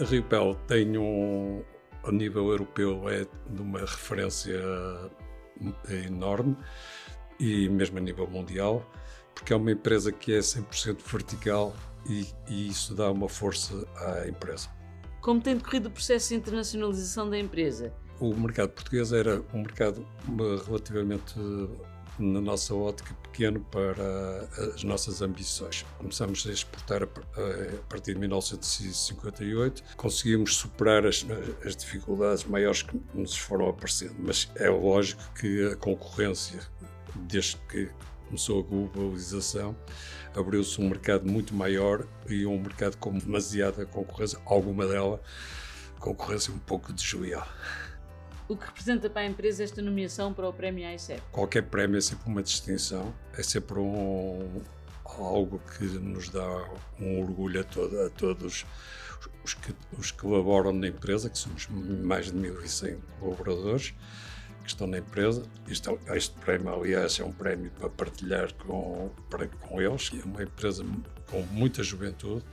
A Ripel tem um, a nível europeu, é de uma referência enorme e mesmo a nível mundial, porque é uma empresa que é 100% vertical e, e isso dá uma força à empresa. Como tem decorrido o processo de internacionalização da empresa? O mercado português era um mercado relativamente na nossa ótica, pequeno para as nossas ambições. Começamos a exportar a partir de 1958, conseguimos superar as, as dificuldades maiores que nos foram aparecendo, mas é lógico que a concorrência, desde que começou a globalização, abriu-se um mercado muito maior e um mercado com demasiada concorrência, alguma dela concorrência um pouco desleal. O que representa para a empresa esta nomeação para o Prémio AICEP? Qualquer prémio é sempre uma distinção, é sempre um, algo que nos dá um orgulho a, todo, a todos os que, os que colaboram na empresa, que somos mais de 1.100 colaboradores que estão na empresa. Este, este prémio, aliás, é um prémio para partilhar com, para, com eles. É uma empresa com muita juventude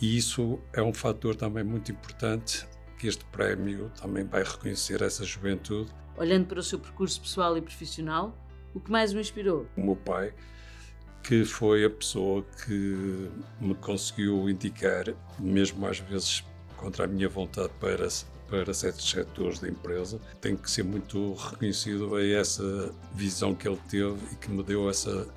e isso é um fator também muito importante que este prémio também vai reconhecer essa juventude. Olhando para o seu percurso pessoal e profissional, o que mais o inspirou? O meu pai, que foi a pessoa que me conseguiu indicar, mesmo às vezes contra a minha vontade, para, para certos setores da empresa. Tem que ser muito reconhecido a essa visão que ele teve e que me deu essa.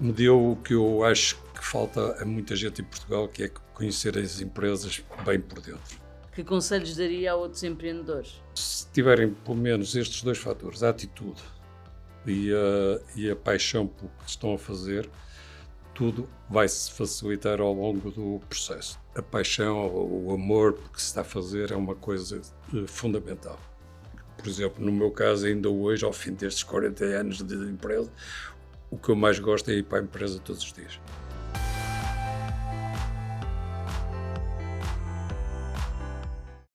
me deu o que eu acho que falta a muita gente em Portugal, que é conhecer as empresas bem por dentro. Que conselhos daria a outros empreendedores? Se tiverem pelo menos estes dois fatores, a atitude e a, e a paixão pelo que estão a fazer, tudo vai se facilitar ao longo do processo. A paixão, o amor que se está a fazer é uma coisa eh, fundamental. Por exemplo, no meu caso, ainda hoje, ao fim destes 40 anos de empresa, o que eu mais gosto é ir para a empresa todos os dias.